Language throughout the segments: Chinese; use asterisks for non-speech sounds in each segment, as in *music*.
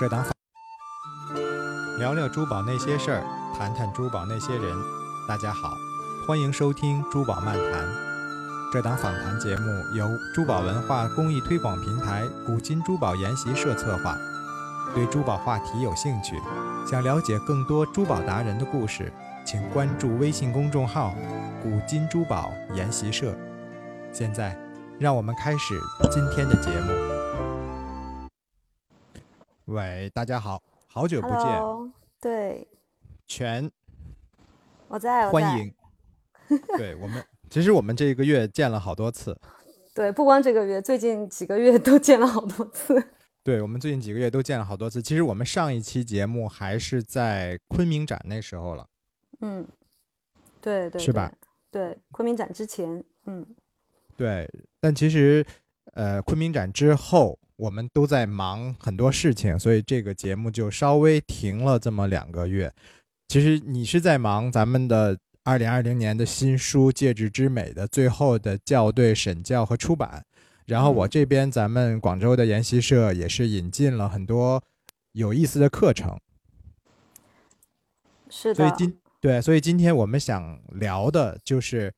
这档访聊聊珠宝那些事儿，谈谈珠宝那些人。大家好，欢迎收听《珠宝漫谈》。这档访谈节目由珠宝文化公益推广平台古今珠宝研习社策划。对珠宝话题有兴趣，想了解更多珠宝达人的故事，请关注微信公众号“古今珠宝研习社”。现在，让我们开始今天的节目。喂，大家好，好久不见，Hello，对，全我在，我在。欢迎。对我们，其实我们这个月见了好多次。*laughs* 对，不光这个月，最近几个月都见了好多次。*laughs* 对我们最近几个月都见了好多次。其实我们上一期节目还是在昆明展那时候了，嗯，对对是吧？对，昆明展之前，嗯，对。但其实，呃，昆明展之后，我们都在忙很多事情，所以这个节目就稍微停了这么两个月。其实你是在忙咱们的二零二零年的新书《戒指之美》的最后的校对、审校和出版。然后我嗯这边咱们广州的研习社也是引进了很多有意思的课程，是的，所以今对，所以今天我们想聊的就是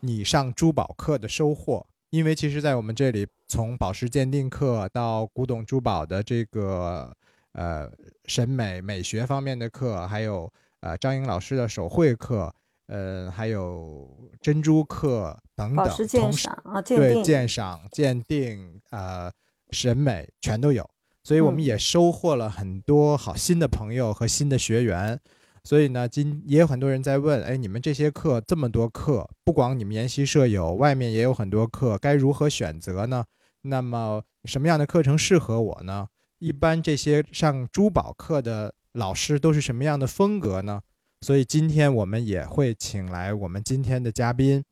你上珠宝课的收获。因为其实，在我们这里，从宝石鉴定课到古董珠宝的这个呃审美美学方面的课，还有呃张颖老师的手绘课，呃，还有珍珠课等等，宝石鉴赏啊，鉴对定，鉴赏、鉴定、呃审美全都有，所以我们嗯也收获了很多好新的朋友和新的学员。所以呢，今也有很多人在问，哎，你们这些课这么多课，不光你们研习社有，外面也有很多课，该如何选择呢？那么什么样的课程适合我呢？一般这些上珠宝课的老师都是什么样的风格呢？所以今天我们也会请来我们今天的嘉宾，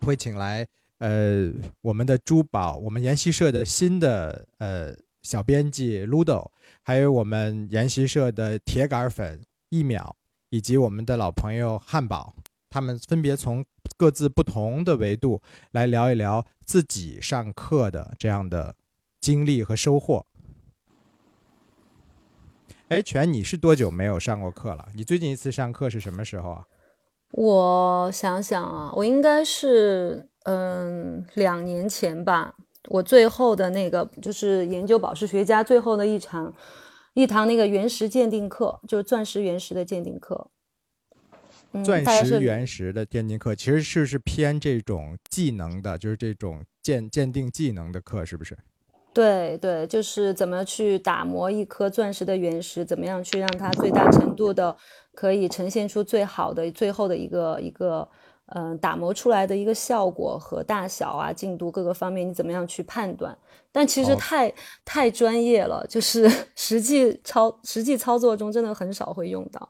会请来呃我们的珠宝，我们研习社的新的呃小编辑 Ludo，还有我们研习社的铁杆粉一秒，以及我们的老朋友汉堡，他们分别从各自不同的维度来聊一聊自己上课的这样的经历和收获。哎，全，你是多久没有上过课了？你最近一次上课是什么时候啊？我想想啊，我应该是嗯两年前吧，我最后的那个就是研究宝石学家最后的一场一堂那个原石鉴定课，就是钻石原石的鉴定课。嗯，钻石原石的鉴定课其实是是偏这种技能的，就是这种鉴鉴定技能的课，是不是？对对，就是怎么去打磨一颗钻石的原石，怎么样去让它最大程度的可以呈现出最好的最后的一个一个嗯、呃打磨出来的一个效果和大小啊、进度各个方面，你怎么样去判断？但其实哦太太专业了，就是 *laughs* 实际操实际操作中真的很少会用到，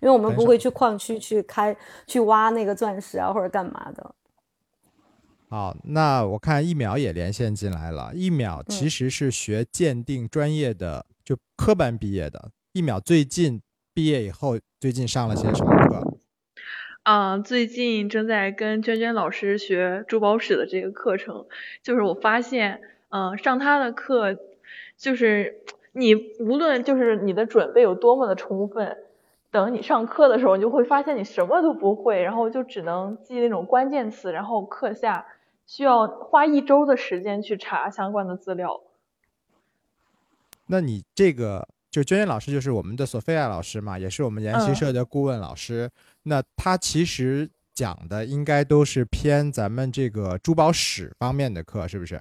因为我们不会去矿区去开去挖那个钻石啊或者干嘛的。好，那我看一秒也连线进来了。一秒其嗯实是学鉴定专业的，就科班毕业的。一秒最近毕业以后，最近上了些什么课？啊，最近正在跟娟娟老师学珠宝史的这个课程，就是我发现，嗯、上他的课，就是你无论就是你的准备有多么的充分，等你上课的时候，你就会发现你什么都不会，然后就只能记那种关键词，然后课下需要花一周的时间去查相关的资料。那你这个就娟娟老师就是我们的索菲亚老师嘛，也是我们研习嗯社的顾问老师。那他其实讲的应该都是偏咱们这个珠宝史方面的课，是不是？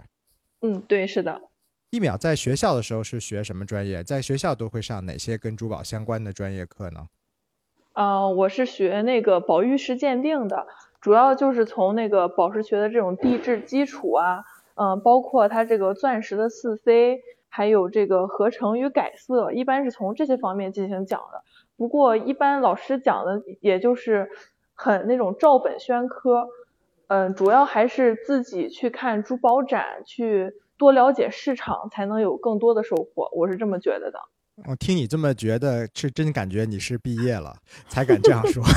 嗯，对，是的。一秒在学校的时候是学什么专业？在学校都会上哪些跟珠宝相关的专业课呢？呃，我是学那个宝玉石鉴定的，主要就是从那个宝石学的这种地质基础啊，嗯、包括它这个钻石的四 C，还有这个合成与改色，一般是从这些方面进行讲的。不过一般老师讲的也就是很那种照本宣科，嗯、主要还是自己去看珠宝展，去多了解市场，才能有更多的收获。我是这么觉得的。我听你这么觉得，是真感觉你是毕业了才敢这样说。*laughs*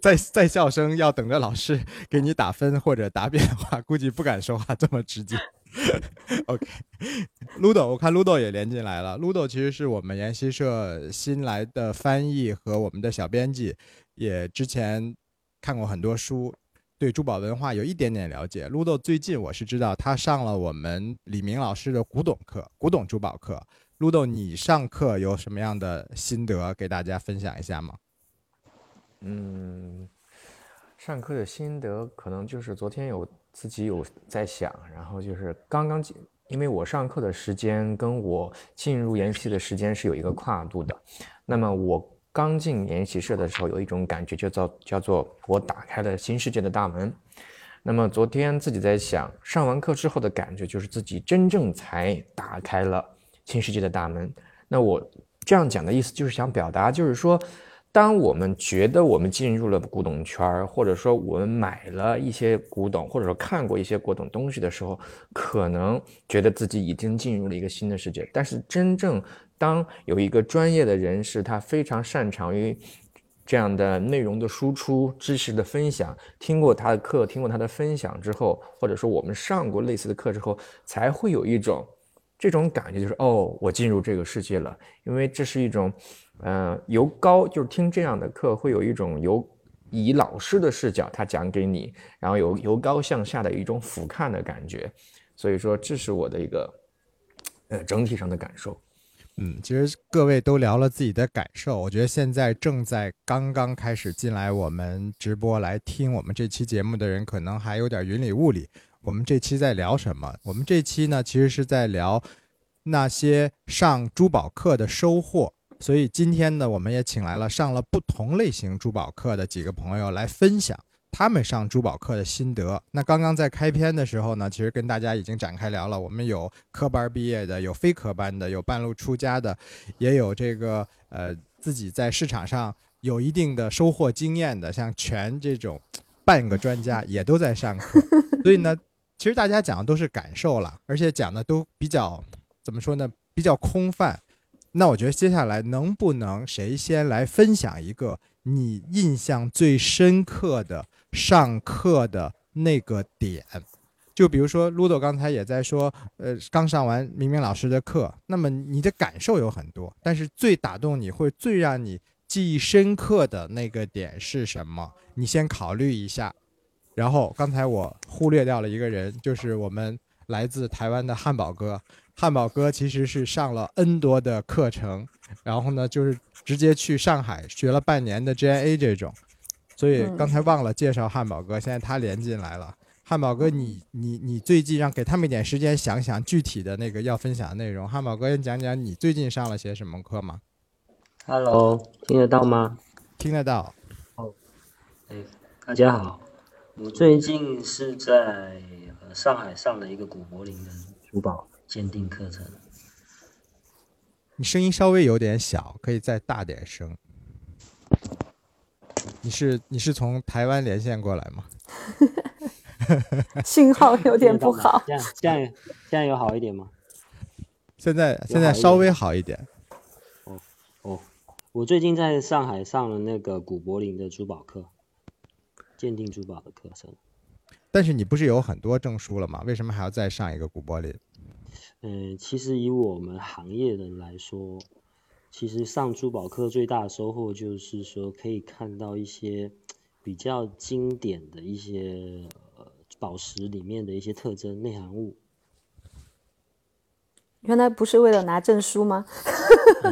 在在校生要等着老师给你打分或者答辩的话，估计不敢说话这么直接。*laughs* OK，Ludo，我看 Ludo 也连进来了。Ludo 其实是我们研习社新来的翻译和我们的小编辑，也之前看过很多书，对珠宝文化有一点点了解。Ludo 最近我是知道他上了我们李明老师的古董课，古董珠宝课。Ludo，你上课有什么样的心得给大家分享一下吗？嗯，上课的心得可能就是昨天有自己有在想，然后就是刚刚进，因为我上课的时间跟我进入研习的时间是有一个跨度的。那么我刚进研习社的时候，有一种感觉，就叫叫做我打开了新世界的大门。那么昨天自己在想，上完课之后的感觉，就是自己真正才打开了。新世界的大门。那我这样讲的意思就是想表达，就是说，当我们觉得我们进入了古董圈儿，或者说我们买了一些古董，或者说看过一些古董东西的时候，可能觉得自己已经进入了一个新的世界。但是，真正当有一个专业的人士，他非常擅长于这样的内容的输出、知识的分享，听过他的课，听过他的分享之后，或者说我们上过类似的课之后，才会有一种。这种感觉就是哦，我进入这个世界了，因为这是一种，呃，由高就是听这样的课，会有一种由以老师的视角他讲给你，然后由由高向下的一种俯瞰的感觉，所以说这是我的一个，呃，整体上的感受。嗯，其实各位都聊了自己的感受，我觉得现在正在刚刚开始进来我们直播来听我们这期节目的人，可能还有点云里雾里。我们这期在聊什么？我们这期呢，其实是在聊那些上珠宝课的收获。所以今天呢，我们也请来了上了不同类型珠宝课的几个朋友来分享他们上珠宝课的心得。那刚刚在开篇的时候呢，其实跟大家已经展开聊了。我们有科班毕业的，有非科班的，有半路出家的，也有这个呃自己在市场上有一定的收获经验的，像全这种半个专家也都在上课。*laughs* 所以呢。其实大家讲的都是感受了，而且讲的都比较怎么说呢？比较空泛。那我觉得接下来能不能谁先来分享一个你印象最深刻的上课的那个点？就比如说 Ludo 刚才也在说，呃，刚上完明明老师的课，那么你的感受有很多，但是最打动你或最让你记忆深刻的那个点是什么？你先考虑一下。然后刚才我忽略掉了一个人，就是我们来自台湾的汉堡哥。汉堡哥其实是上了 N 多的课程，然后呢，就是直接去上海学了半年的 GIA 这种。所以刚才忘了介绍汉堡哥，现在他连进来了。汉堡哥，你你你最近让给他们一点时间想想具体的那个要分享的内容。汉堡哥，你讲讲你最近上了些什么课吗？Hello，听得到吗？听得到。哦，哎，大家好。我最近是在呃上海上的一个古柏林的珠宝鉴定课程。你声音稍微有点小，可以再大点声。你是你是从台湾连线过来吗？*laughs* 信号有点不好。这样这样这样有好一点吗？现在现在稍微好一点。哦哦，我最近在上海上了那个古柏林的珠宝课。鉴定珠宝的课程，但是你不是有很多证书了吗？为什么还要再上一个古柏林？嗯，其实以我们行业人来说，其实上珠宝课最大的收获就是说可以看到一些比较经典的一些呃宝石里面的一些特征内含物。原来不是为了拿证书吗？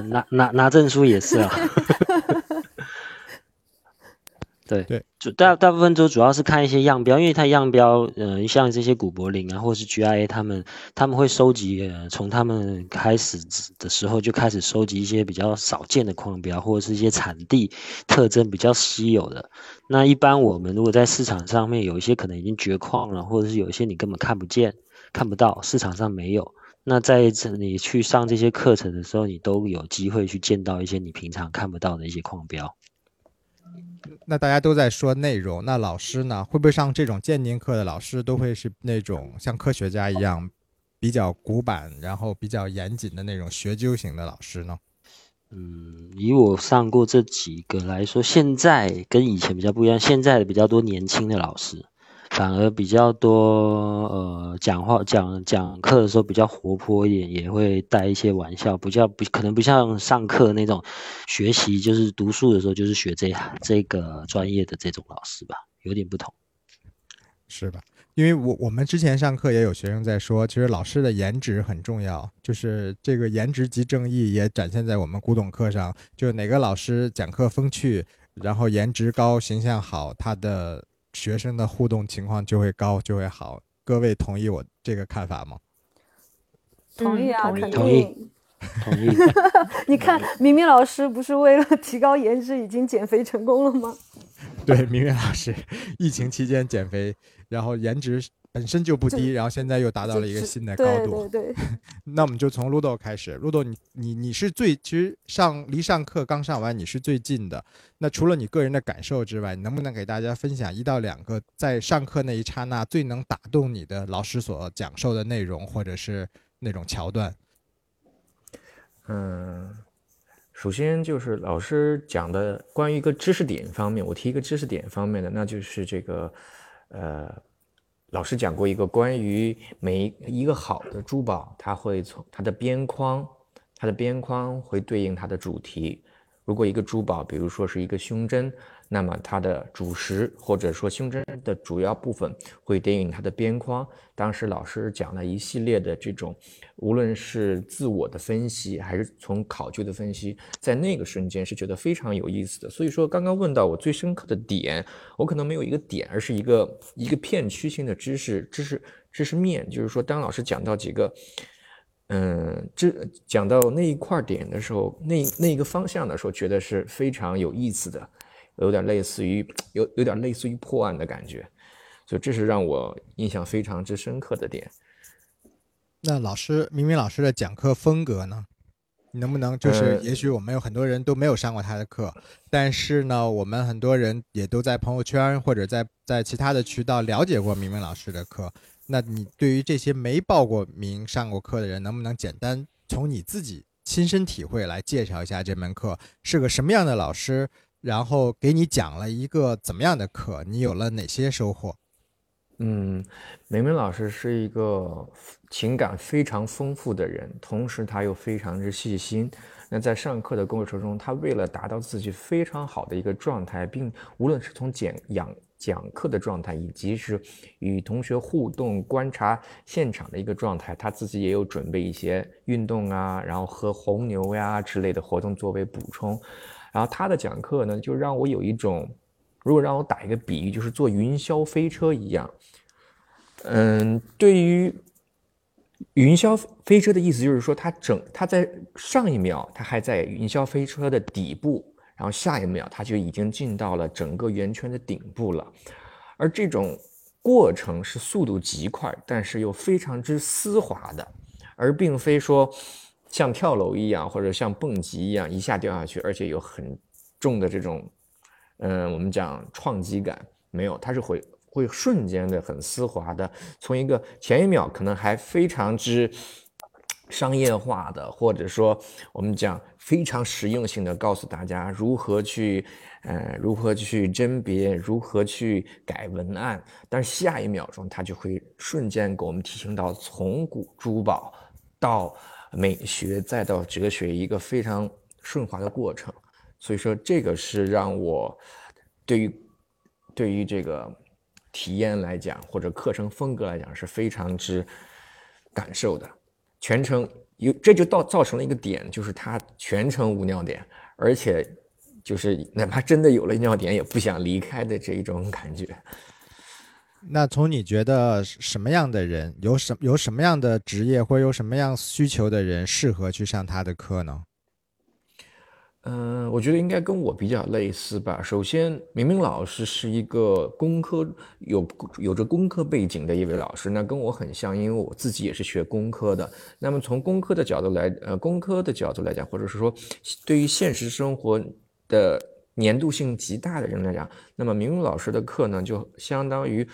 拿拿拿证书也是啊。*laughs* 对对，主大大部分都主要是看一些样标，因为它样标，呃，像这些古柏林啊，或者是 GIA，他们他们会收集，呃，从他们开始的时候就开始收集一些比较少见的矿标，或者是一些产地特征比较稀有的。那一般我们如果在市场上面有一些可能已经绝矿了，或者是有一些你根本看不见、看不到，市场上没有，那在这你去上这些课程的时候，你都有机会去见到一些你平常看不到的一些矿标。那大家都在说内容，那老师呢？会不会上这种鉴定课的老师都会是那种像科学家一样，比较古板，然后比较严谨的那种学究型的老师呢？嗯，以我上过这几个来说，现在跟以前比较不一样，现在的比较多年轻的老师，反而比较多呃讲话讲讲课的时候比较活泼一点，也会带一些玩笑，不叫不可能不像上课那种学习就是读书的时候就是学这这个专业的这种老师吧，有点不同，是吧？因为我我们之前上课也有学生在说，其实老师的颜值很重要，就是这个颜值即正义也展现在我们古董课上。就哪个老师讲课风趣，然后颜值高、形象好，他的学生的互动情况就会高，就会好。各位同意我这个看法吗？同意啊，同意肯同意定。同意。*laughs* 你看，明明老师不是为了提高颜值已经减肥成功了吗？*laughs* 对，明明老师疫情期间减肥，然后颜值本身就不低，然后现在又达到了一个新的高度。对对对，*laughs* 那我们就从 Ludo 开始，Ludo，你你你是最其实上离上课刚上完，你是最近的。那除了你个人的感受之外，你能不能给大家分享一到两个在上课那一刹那最能打动你的老师所讲授的内容，或者是那种桥段？嗯，首先就是老师讲的关于一个知识点方面，我提一个知识点方面的，那就是这个，呃，老师讲过一个关于每一个好的珠宝，它会从它的边框，它的边框会对应它的主题。如果一个珠宝，比如说是一个胸针。那么它的主石或者说胸针的主要部分会对应它的边框。当时老师讲了一系列的这种，无论是自我的分析还是从考究的分析，在那个瞬间是觉得非常有意思的。所以说，刚刚问到我最深刻的点，我可能没有一个点，而是一个一个片区性的知识知识知识面。就是说，当老师讲到几个，嗯，这讲到那一块点的时候，那那一个方向的时候，觉得是非常有意思的。有点类似于有有点类似于破案的感觉，所以这是让我印象非常之深刻的点。那老师明明老师的讲课风格呢？你能不能就是也许我们有很多人都没有上过他的课，但是呢，我们很多人也都在朋友圈或者在在其他的渠道了解过明明老师的课。那你对于这些没报过名上过课的人，能不能简单从你自己亲身体会来介绍一下这门课是个什么样的老师？然后给你讲了一个怎么样的课？你有了哪些收获？嗯，明明老师是一个情感非常丰富的人，同时他又非常之细心。那在上课的过程中，他为了达到自己非常好的一个状态，并无论是从讲讲讲课的状态，以及是与同学互动、观察现场的一个状态，他自己也有准备一些运动啊，然后喝红牛呀之类的活动作为补充。然后他的讲课呢，就让我有一种，如果让我打一个比喻，就是坐云霄飞车一样。嗯，对于云霄飞车的意思，就是说它整它在上一秒它还在云霄飞车的底部，然后下一秒它就已经进到了整个圆圈的顶部了。而这种过程是速度极快，但是又非常之丝滑的，而并非说。像跳楼一样，或者像蹦极一样一下掉下去，而且有很重的这种，嗯，我们讲创击感没有，它是会会瞬间的很丝滑的，从一个前一秒可能还非常之商业化的，或者说我们讲非常实用性的告诉大家如何去，呃，如何去甄别，如何去改文案，但是下一秒钟它就会瞬间给我们提醒到从古珠宝到。美学再到哲学，一个非常顺滑的过程，所以说这个是让我对于对于这个体验来讲，或者课程风格来讲是非常之感受的。全程有这就造造成了一个点，就是它全程无尿点，而且就是哪怕真的有了尿点，也不想离开的这一种感觉。那从你觉得什么样的人，有什有什么样的职业或者有什么样需求的人适合去上他的课呢？嗯，我觉得应该跟我比较类似吧。首先，明明老师是一个工科有有着工科背景的一位老师，那跟我很像，因为我自己也是学工科的。那么从工科的角度来，呃，工科的角度来讲，或者是说对于现实生活的粘度性极大的人来讲，那么明明老师的课呢，就相当于。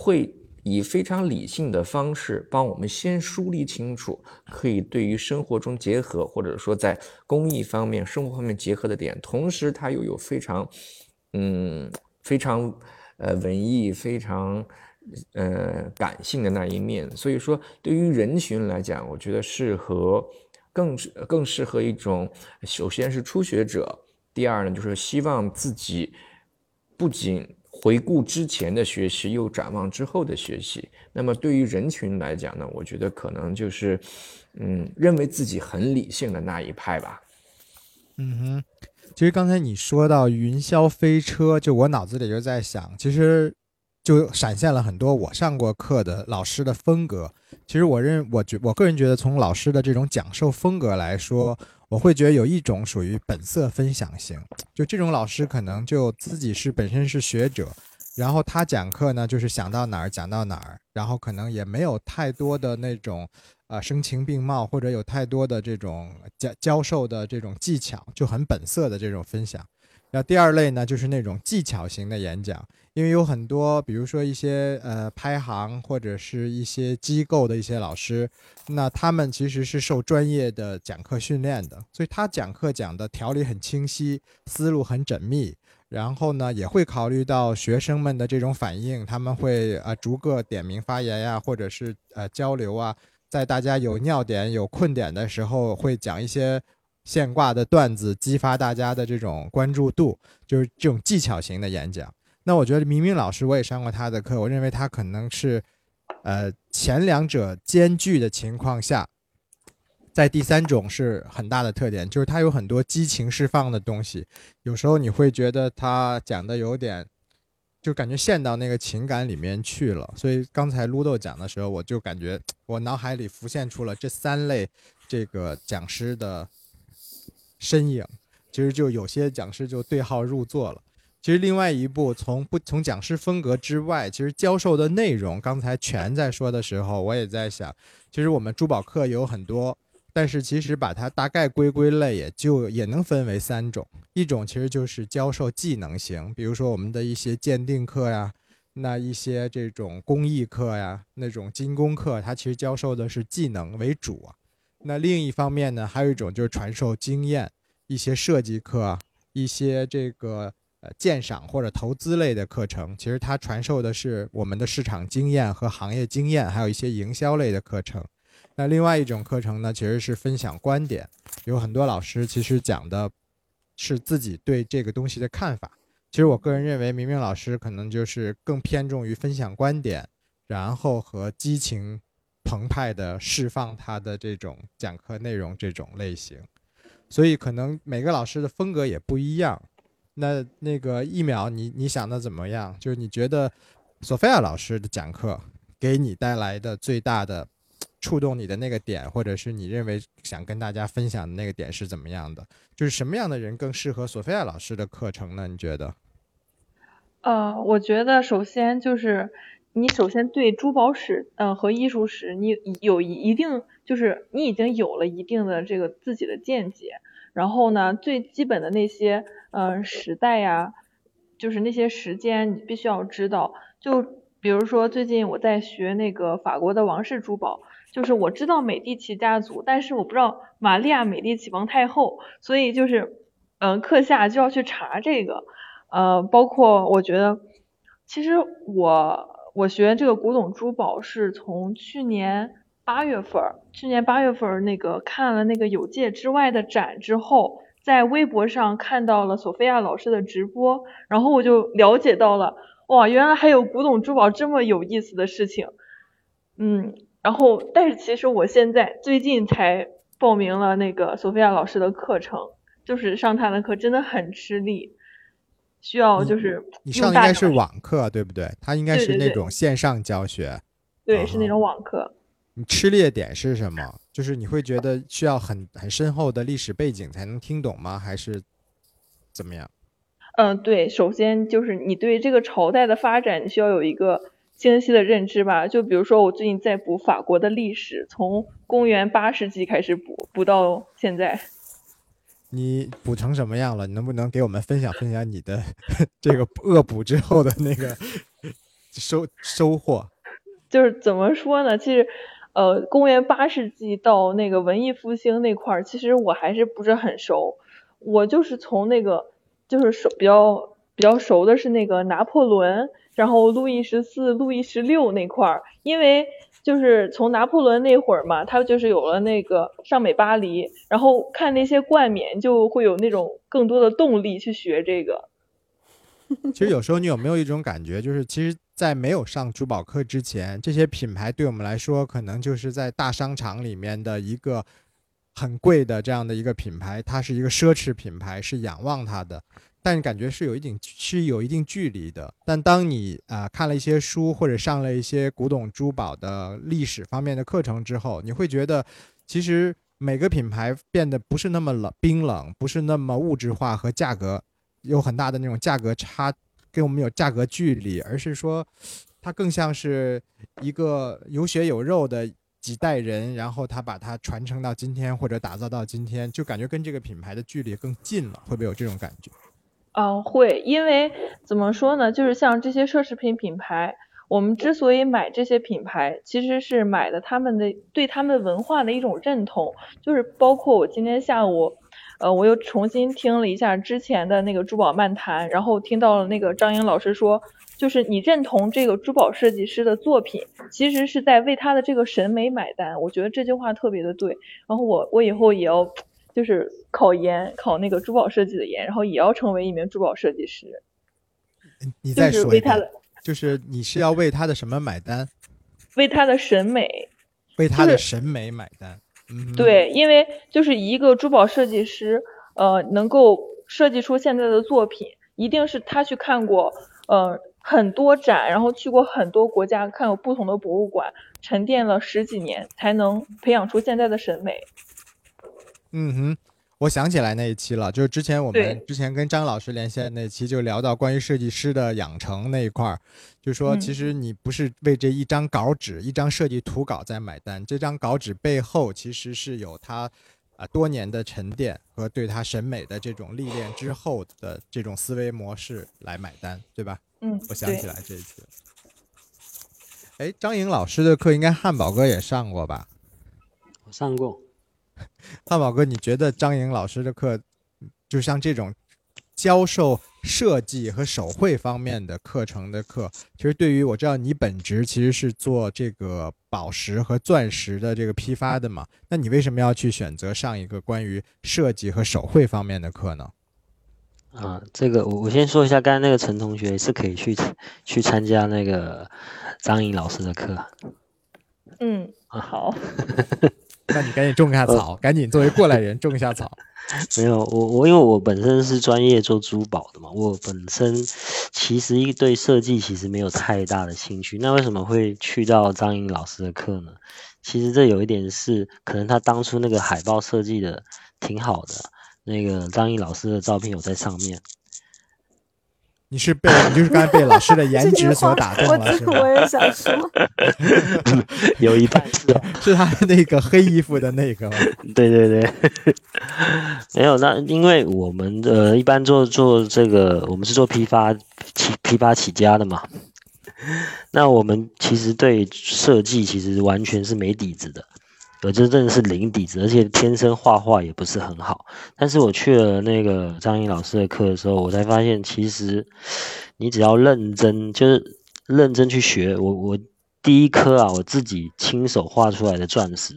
会以非常理性的方式帮我们先梳理清楚，可以对于生活中结合，或者说在公益方面、生活方面结合的点，同时它又有非常，嗯，非常，呃，文艺、非常呃感性的那一面。所以说，对于人群来讲，我觉得适合更更适合一种，首先是初学者，第二呢就是希望自己不仅回顾之前的学习，又展望之后的学习。那么对于人群来讲呢，我觉得可能就是嗯认为自己很理性的那一派吧。嗯哼，其实刚才你说到云霄飞车，就我脑子里就在想，其实就闪现了很多我上过课的老师的风格。其实我认，我觉我个人觉得，从老师的这种讲授风格来说，我会觉得有一种属于本色分享型，就这种老师可能就自己是本身是学者，然后他讲课呢就是想到哪儿讲到哪儿，然后可能也没有太多的那种。呃，声情并茂，或者有太多的这种教教授的这种技巧，就很本色的这种分享。然后第二类呢，就是那种技巧型的演讲，因为有很多，比如说一些呃拍行或者是一些机构的一些老师，那他们其实是受专业的讲课训练的，所以他讲课讲的条理很清晰，思路很缜密，然后呢也会考虑到学生们的这种反应，他们会呃逐个点名发言呀，或者是呃交流啊。在大家有尿点、有困点的时候，会讲一些现挂的段子，激发大家的这种关注度，就是这种技巧型的演讲。那我觉得明明老师我也上过他的课，我认为他可能是，呃，前两者兼具的情况下，在第三种是很大的特点，就是他有很多激情释放的东西，有时候你会觉得他讲的有点。就感觉陷到那个情感里面去了，所以刚才撸豆讲的时候，我就感觉我脑海里浮现出了这三类这个讲师的身影。其实就有些讲师就对号入座了。其实另外一部从不从讲师风格之外，其实教授的内容，刚才全在说的时候，我也在想，其实我们珠宝课有很多。但是其实把它大概归归类，也就也能分为三种。一种其实就是教授技能型，比如说我们的一些鉴定课呀，那一些这种工艺课呀，那种精工课，它其实教授的是技能为主啊。那另一方面呢，还有一种就是传授经验，一些设计课，一些这个呃鉴赏或者投资类的课程，其实它传授的是我们的市场经验和行业经验，还有一些营销类的课程。那另外一种课程呢，其实是分享观点，有很多老师其实讲的是自己对这个东西的看法。其实我个人认为，明明老师可能就是更偏重于分享观点，然后和激情澎湃的释放他的这种讲课内容这种类型。所以可能每个老师的风格也不一样。那那个一秒，你你想的怎么样？就是你觉得索菲亚老师的讲课给你带来的最大的？触动你的那个点，或者是你认为想跟大家分享的那个点是怎么样的？就是什么样的人更适合索菲亚老师的课程呢？你觉得？呃，我觉得首先就是你首先对珠宝史，嗯，和艺术史，你有一定就是你已经有了一定的这个自己的见解。然后呢，最基本的那些，嗯，时代呀，就是那些时间，你必须要知道。就比如说最近我在学那个法国的王室珠宝。就是我知道美第奇家族，但是我不知道玛利亚美第奇王太后，所以就是，嗯，课下就要去查这个，呃，包括我觉得，其实我我学这个古董珠宝是从去年八月份，去年八月份那个看了那个有界之外的展之后，在微博上看到了索菲亚老师的直播，然后我就了解到了，哇，原来还有古董珠宝这么有意思的事情，嗯。然后，但是其实我现在最近才报名了那个索菲亚老师的课程，就是上他的课真的很吃力，需要就是你上应该是网课对不对？它应该是那种线上教学，对，是那种网课。你吃力的点是什么？就是你会觉得需要很很深厚的历史背景才能听懂吗？还是怎么样？嗯，对，首先就是你对这个朝代的发展，你需要有一个。清晰的认知吧，就比如说我最近在补法国的历史，从公元八世纪开始补，补到现在。你补成什么样了？你能不能给我们分享分享你的这个恶补之后的那个收收获？就是怎么说呢？其实，呃，公元八世纪到那个文艺复兴那块儿，其实我还是不是很熟。我就是从那个就是熟比较。比较熟的是那个拿破仑，然后路易十四、路易十六那块儿，因为就是从拿破仑那会儿嘛，他就是有了那个上美巴黎，然后看那些冠冕就会有那种更多的动力去学这个。*laughs* 其实有时候你有没有一种感觉，就是其实，在没有上珠宝课之前，这些品牌对我们来说，可能就是在大商场里面的一个很贵的这样的一个品牌，它是一个奢侈品牌，是仰望它的，但感觉是有一定是有一定距离的。但当你啊、看了一些书或者上了一些古董珠宝的历史方面的课程之后，你会觉得其实每个品牌变得不是那么冷冰冷，不是那么物质化和价格有很大的那种价格差，跟我们有价格距离，而是说它更像是一个有血有肉的几代人，然后他把它传承到今天或者打造到今天，就感觉跟这个品牌的距离更近了，会不会有这种感觉？嗯，会，因为怎么说呢，就是像这些奢侈品品牌，我们之所以买这些品牌，其实是买的他们的对他们文化的一种认同，就是包括我今天下午，呃，我又重新听了一下之前的那个珠宝漫谈，然后听到了那个张颖老师说，就是你认同这个珠宝设计师的作品，其实是在为他的这个审美买单。我觉得这句话特别的对，然后我我以后也要就是考研，考那个珠宝设计的研，然后也要成为一名珠宝设计师，你再说一遍，就是你是要为他的什么买单？为他的审美。为他的审美买单。嗯，对，因为就是一个珠宝设计师，呃，能够设计出现在的作品，一定是他去看过呃很多展，然后去过很多国家，看过不同的博物馆，沉淀了十几年，才能培养出现在的审美。嗯哼，我想起来那一期了，就是之前我们之前跟张老师连线的那期，就聊到关于设计师的养成那一块儿，就说嗯其实你不是为这一张稿纸、一张设计图稿在买单，这张稿纸背后其实是有他啊、多年的沉淀和对他审美的这种历练之后的这种思维模式来买单，对吧？嗯，我想起来这一次。哎，张颖老师的课应该汉堡哥也上过吧？我上过，*laughs* 汉堡哥，你觉得张颖老师的课，就像这种教授设计和手绘方面的课程的课，其实对于我知道你本职其实是做这个宝石和钻石的这个批发的嘛，那你为什么要去选择上一个关于设计和手绘方面的课呢？啊，这个我我先说一下，刚才那个陈同学是可以去去参加那个张颖老师的课。嗯，啊好，*laughs* 那你赶紧种下草，赶紧作为过来人种一下草。没有，我我因为我本身是专业做珠宝的嘛，我本身其实一对设计其实没有太大的兴趣。那为什么会去到张颖老师的课呢？其实这有一点是，可能他当初那个海报设计的挺好的，那个张颖老师的照片有在上面。你是被你就是刚才被老师的颜值所打动我了，*laughs* 是吗？我也想说，*laughs* 有一半是哦，*laughs* 是他那个黑衣服的那个吗？对对对，没有那，因为我们呃一般做做这个，我们是做批发起批发起家的嘛。那我们其实对设计其实完全是没底子的，我这真的是零底子，而且天生画画也不是很好。但是我去了那个张颖老师的课的时候，我才发现，其实你只要认真，就是认真去学。我我第一颗啊，我自己亲手画出来的钻石，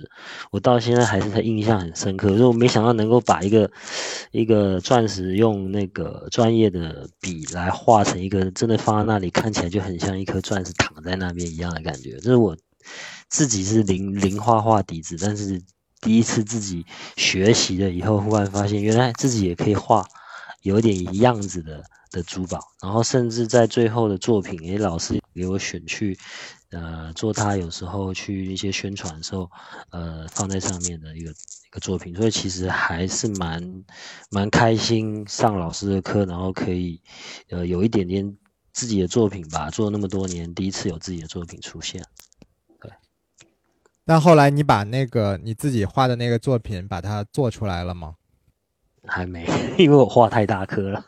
我到现在还是很印象很深刻。就我没想到能够把一个一个钻石用那个专业的笔来画成一个，真的放在那里看起来就很像一颗钻石躺在那边一样的感觉。这是我自己是零零画画底子，但是第一次自己学习了以后，忽然发现原来自己也可以画有一点样子的的珠宝，然后甚至在最后的作品，诶，老师给我选去。呃，做他有时候去一些宣传的时候，呃，放在上面的一个一个作品，所以其实还是蛮蛮开心上老师的课，然后可以呃有一点点自己的作品吧，做了那么多年，第一次有自己的作品出现。但后来你把那个你自己画的那个作品把它做出来了吗？还没，*laughs* 因为我画太大颗了。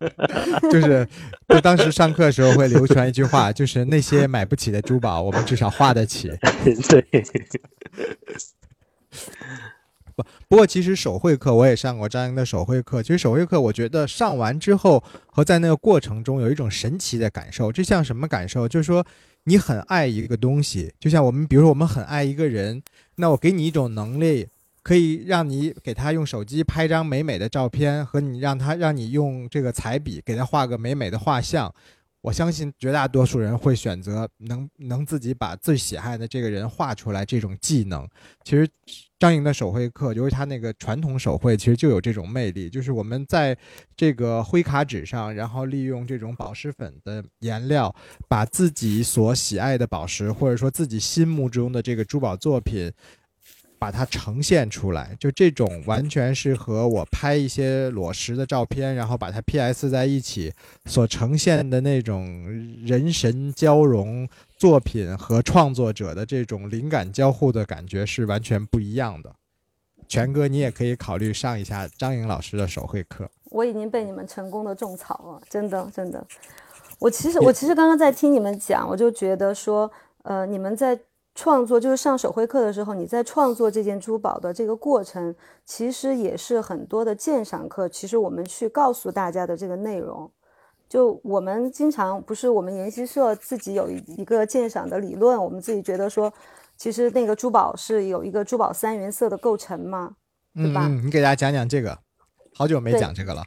*laughs* 就是，就当时上课的时候会流传一句话，就是那些买不起的珠宝，我们至少画得起。*laughs* 对，不不过其实手绘课我也上过张英的手绘课，其实手绘课我觉得上完之后和在那个过程中有一种神奇的感受，这像什么感受？就是说你很爱一个东西，就像我们比如说我们很爱一个人，那我给你一种能力。可以让你给他用手机拍张美美的照片，和你让他让你用这个彩笔给他画个美美的画像。我相信绝大多数人会选择能能自己把最喜爱的这个人画出来这种技能。其实张莹的手绘课，由于他那个传统手绘，其实就有这种魅力，就是我们在这个灰卡纸上，然后利用这种宝石粉的颜料，把自己所喜爱的宝石，或者说自己心目中的这个珠宝作品。把它呈现出来，就这种完全是和我拍一些裸石的照片，然后把它 PS 在一起所呈现的那种人神交融作品和创作者的这种灵感交互的感觉是完全不一样的。全哥，你也可以考虑上一下张颖老师的手绘课。我已经被你们成功的种草了，真的真的。我其实我其实刚刚在听你们讲，我就觉得说，呃，你们在。创作就是上手绘课的时候，你在创作这件珠宝的这个过程，其实也是很多的鉴赏课。其实我们去告诉大家的这个内容，就我们经常不是我们研习社自己有一个鉴赏的理论，我们自己觉得说，其实那个珠宝是有一个珠宝三原色的构成嘛，对吧？你给大家讲讲这个，好久没讲这个了。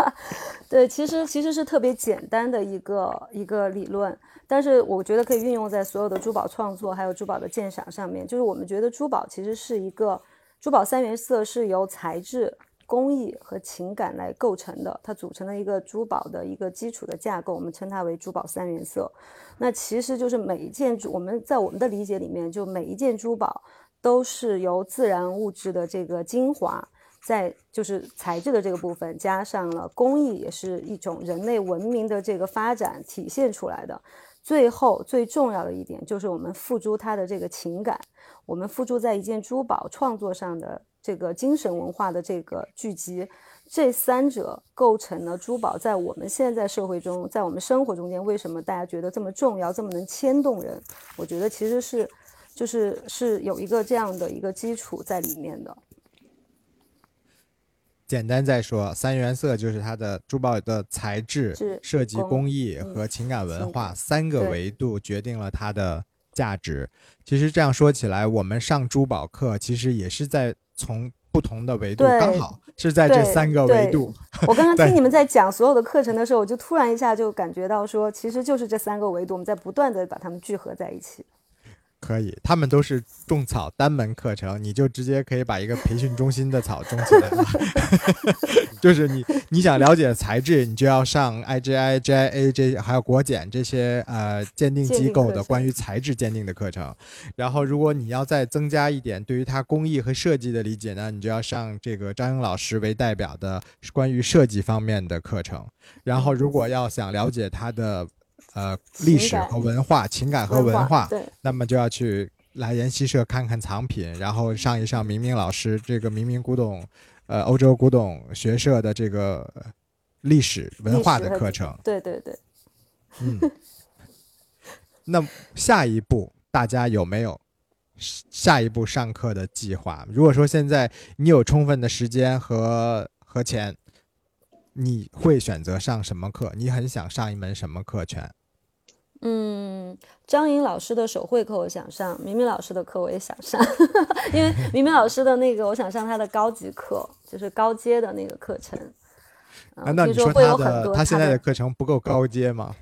*laughs* 对，其实其实是特别简单的一个一个理论。但是我觉得可以运用在所有的珠宝创作，还有珠宝的鉴赏上面。就是我们觉得珠宝其实是一个珠宝三原色，是由材质、工艺和情感来构成的，它组成了一个珠宝的一个基础的架构。我们称它为珠宝三原色。那其实就是每一件珠，我们在我们的理解里面，就每一件珠宝都是由自然物质的这个精华，在就是材质的这个部分，加上了工艺，也是一种人类文明的这个发展体现出来的。最后最重要的一点就是我们付诸它的这个情感，我们付诸在一件珠宝创作上的这个精神文化的这个聚集，这三者构成了珠宝在我们现在社会中，在我们生活中间为什么大家觉得这么重要，这么能牵动人？我觉得其实是，就是是有一个这样的一个基础在里面的。简单再说，三原色就是它的珠宝的材质、设计工艺和情感文化三个维度决定了它的价值。其实这样说起来，我们上珠宝课其实也是在从不同的维度，刚好是在这三个维度。我刚刚 *laughs* 听你们在讲所有的课程的时候，我就突然一下就感觉到说，其实就是这三个维度，我们在不断的把它们聚合在一起。可以，他们都是种草单门课程，你就直接可以把一个培训中心的草种起来了。*laughs* 就是你你想了解材质，你就要上 IGI、GIA 这还有国检这些呃鉴定机构的关于材质鉴定的课程。然后，如果你要再增加一点对于它工艺和设计的理解呢，你就要上这个张英老师为代表的关于设计方面的课程。然后，如果要想了解它的。呃，历史和文化、情感和文化，对，那么就要去来研习社看看藏品，然后上一上明明老师这个明明古董，呃，欧洲古董学社的这个历史文化的课程。对对对。嗯。那下一步大家有没有下一步上课的计划？如果说现在你有充分的时间和和钱，你会选择上什么课？你很想上一门什么课程？嗯，张颖老师的手绘课我想上，明明老师的课我也想上，*laughs* 因为明明老师的那个我想上他的高级课，就是高阶的那个课程。难道你说他的他现在的课程不够高阶吗？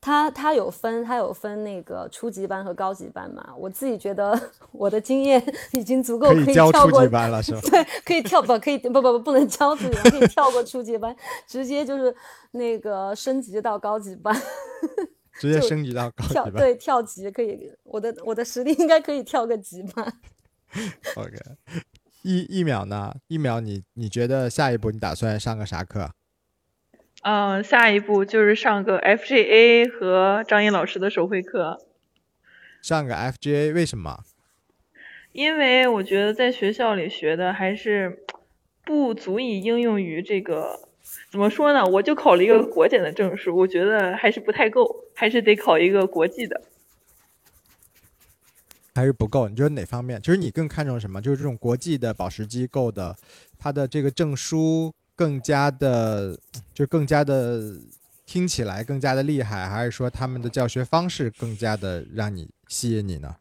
他他有分，他有分那个初级班和高级班嘛？我自己觉得 *laughs* 我的经验已经足够可以教初级班了，是吧？*laughs* 对，可以跳不？可以不不不不能教初级班，可以跳过初级班，直接就是那个升级到高级班。直接升级到高级吧，对，跳级可以。我的我的实力应该可以跳个级吧。OK，*laughs* 一一秒呢？一秒，你你觉得下一步你打算上个啥课？嗯，下一步就是上个 FGA 和张英老师的手绘课。上个 FGA 为什么？因为我觉得在学校里学的还是不足以应用于这个。怎么说呢？我就考了一个国检的证书，我觉得还是不太够，还是得考一个国际的。还是不够？你觉得哪方面？其实你更看重什么？就是这种国际的宝石机构的，它的这个证书更加的，就更加的听起来更加的厉害，还是说他们的教学方式更加的让你吸引你呢？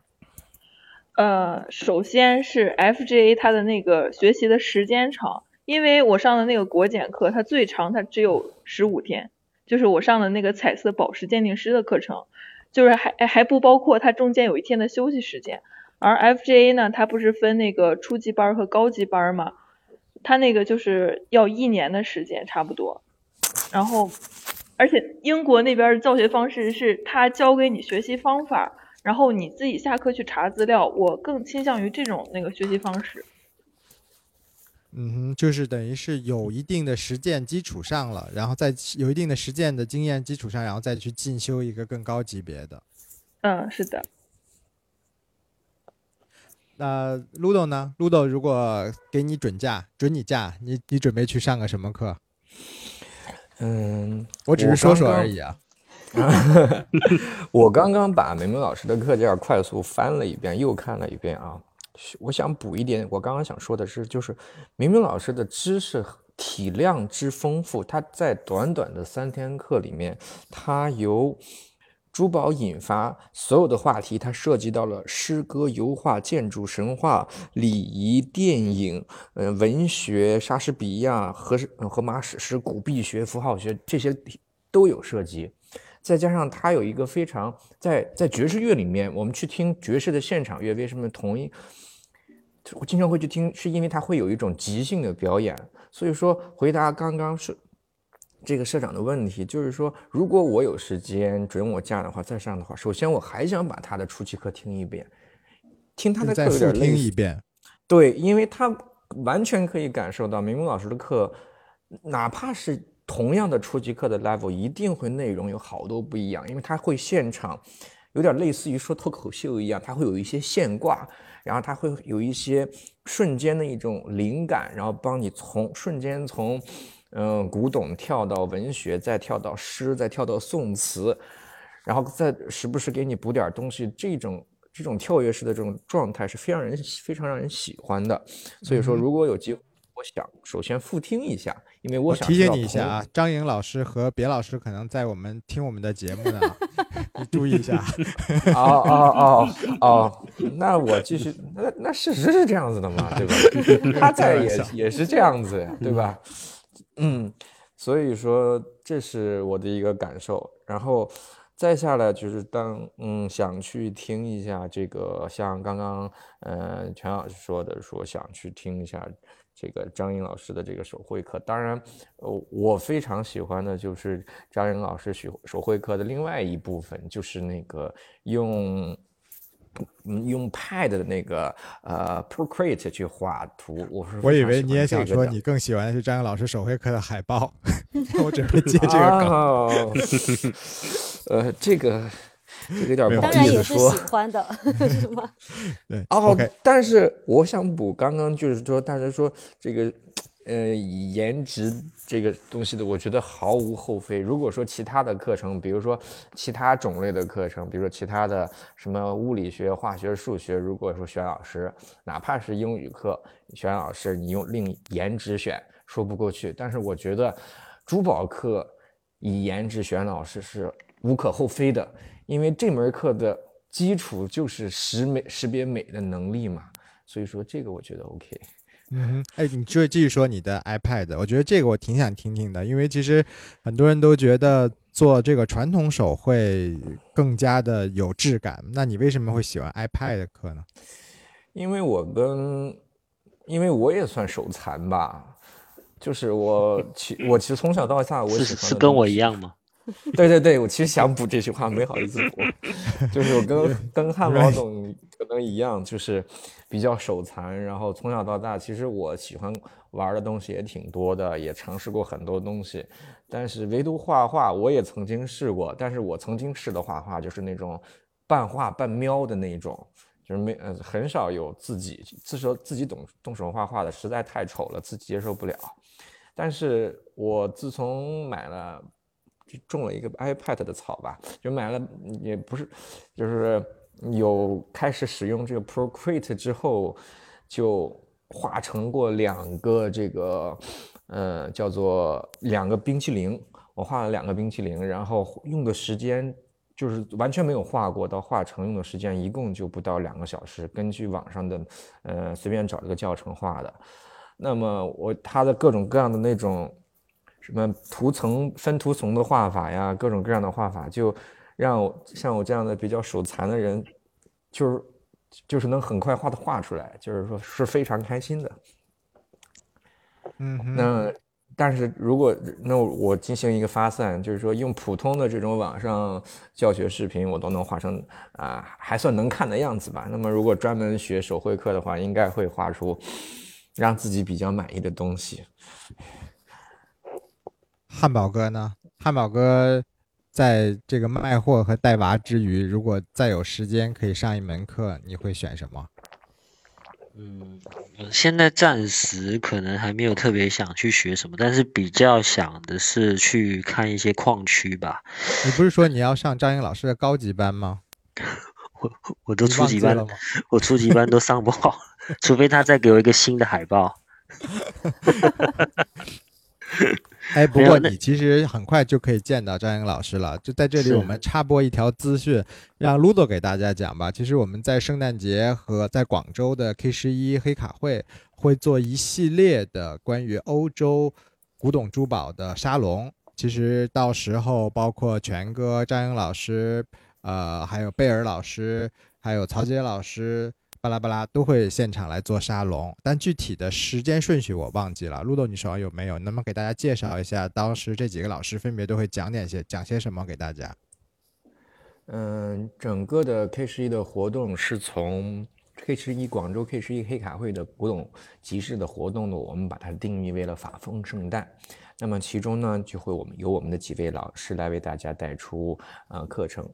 呃，首先是 FGA 它的那个学习的时间长，因为我上的那个国检课，它最长它只有十五天，就是我上的那个彩色宝石鉴定师的课程，就是还还不包括它中间有一天的休息时间。而 FGA 呢，它不是分那个初级班和高级班嘛，它那个就是要一年的时间差不多，然后而且英国那边的教学方式是他教给你学习方法。然后你自己下课去查资料，我更倾向于这种那个学习方式。嗯哼，就是等于是有一定的实践基础上了，然后再有一定的实践的经验基础上，然后再去进修一个更高级别的。嗯，是的。那 Ludo 呢？Ludo 如果给你准假，准你假，你你准备去上个什么课？嗯，我只是说说而已啊。*laughs* 我刚刚把梅梅老师的课件快速翻了一遍，又看了一遍啊。我想补一点，我刚刚想说的是，就是明明老师的知识体量之丰富，他在短短的三天课里面，他由珠宝引发所有的话题，它涉及到了诗歌、油画、建筑、神话、礼仪、电影、呃文学、莎士比亚、荷荷马史诗、古币学、符号学这些都有涉及。再加上它有一个非常在在爵士乐里面，我们去听爵士的现场乐，为什么同一我经常会去听，是因为它会有一种即兴的表演。所以说，回答刚刚是这个社长的问题，就是说，如果我有时间准我假的话，再上的话，首先我还想把他的初级课听一遍，听他的课有点听一遍。对，因为他完全可以感受到明明老师的课，哪怕是。同样的初级课的 level 一定会内容有好多不一样，因为他会现场，有点类似于说脱口秀一样，它会有一些现挂，然后它会有一些瞬间的一种灵感，然后帮你从瞬间从，嗯，古董跳到文学，再跳到诗，再跳到宋词，然后再时不时给你补点东西，这种这种跳跃式的这种状态是非常人非常让人喜欢的。所以说，如果有机会。我想首先复听一下，因为我想提醒你一下啊，张颖老师和别老师可能在我们听我们的节目呢，*laughs* 你注意一下。*laughs* 哦哦哦哦，那我继续，那那事实是这样子的嘛，对吧？他在也 *laughs* 也是这样子呀，对吧？嗯，所以说这是我的一个感受，然后再下来就是当嗯想去听一下这个，像刚刚嗯全老师说的，说想去听一下。这个张颖老师的这个手绘课，当然，呃，我非常喜欢的就是张颖老师手手绘课的另外一部分，就是那个用用 Pad 的那个呃 Procreate 去画图。我是我以为你也想说你更喜欢的是张颖老师手绘课的海报，*laughs* 我准备接这个梗。*laughs* 呃，这个。这个有点不好意思说，喜欢的是吗？对哦，但是我想补刚刚就是说，大家说这个呃颜值这个东西的，我觉得毫无后非。如果说其他的课程，比如说其他种类的课程，比如说其他的什么物理学、化学、数学，如果说选老师，哪怕是英语课选老师，你用令颜值选，说不过去。但是我觉得珠宝课以颜值选老师是无可厚非的。因为这门课的基础就是识美识别美的能力嘛，所以说这个我觉得 OK。嗯，哎，你就继续说你的 iPad，我觉得这个我挺想听听的，因为其实很多人都觉得做这个传统手绘更加的有质感。那你为什么会喜欢 iPad 的课呢？因为我跟，因为我也算手残吧，就是我 *laughs* 其我其实从小到大我是是跟我一样吗？*laughs* 对对对，我其实想补这句话，没好意思补，*laughs* 就是我跟跟汉堡总可能一样，就是比较手残，然后从小到大，其实我喜欢玩的东西也挺多的，也尝试过很多东西，但是唯独画画，我也曾经试过，但是我曾经试的画画就是那种半画半描的那种，就是没呃很少有自己自说自己动动手画画的，实在太丑了，自己接受不了。但是我自从买了。种了一个 iPad 的草吧，就买了，也不是，就是有开始使用这个 Procreate 之后，就画成过两个这个，呃，叫做两个冰淇淋。我画了两个冰淇淋，然后用的时间就是完全没有画过，到画成用的时间一共就不到两个小时。根据网上的，呃，随便找了个教程画的。那么我它的各种各样的那种什么图层分图层的画法呀，各种各样的画法，就让我像我这样的比较手残的人，就是就是能很快画的画出来，就是说是非常开心的。嗯，那但是如果那我进行一个发散，就是说用普通的这种网上教学视频，我都能画成啊还算能看的样子吧。那么如果专门学手绘课的话，应该会画出让自己比较满意的东西。汉堡哥呢？汉堡哥在这个卖货和带娃之余，如果再有时间可以上一门课，你会选什么？嗯，我现在暂时可能还没有特别想去学什么，但是比较想的是去看一些矿区吧。你不是说你要上张英老师的高级班吗？*laughs* 我我都初级班了？*laughs* 我初级班都上不好，*laughs* 除非他再给我一个新的海报。哎，不过你其实很快就可以见到张英老师了。就在这里，我们插播一条资讯，让 Ludo 给大家讲吧。其实我们在圣诞节和在广州的 K 十一黑卡会会做一系列的关于欧洲古董珠宝的沙龙。其实到时候包括全哥、张英老师，呃，还有贝尔老师，还有曹杰老师，巴拉巴拉都会现场来做沙龙，但具体的时间顺序我忘记了。陆豆，你手上有没有？能不能给大家介绍一下，当时这几个老师分别都会讲点些讲些什么给大家？嗯，整个的 K 十一的活动是从 K 十一广州 K 十一黑卡会的古董集市的活动呢，我们把它定义为了法风圣诞。那么其中呢，就会我们由我们的几位老师来为大家带出呃课程。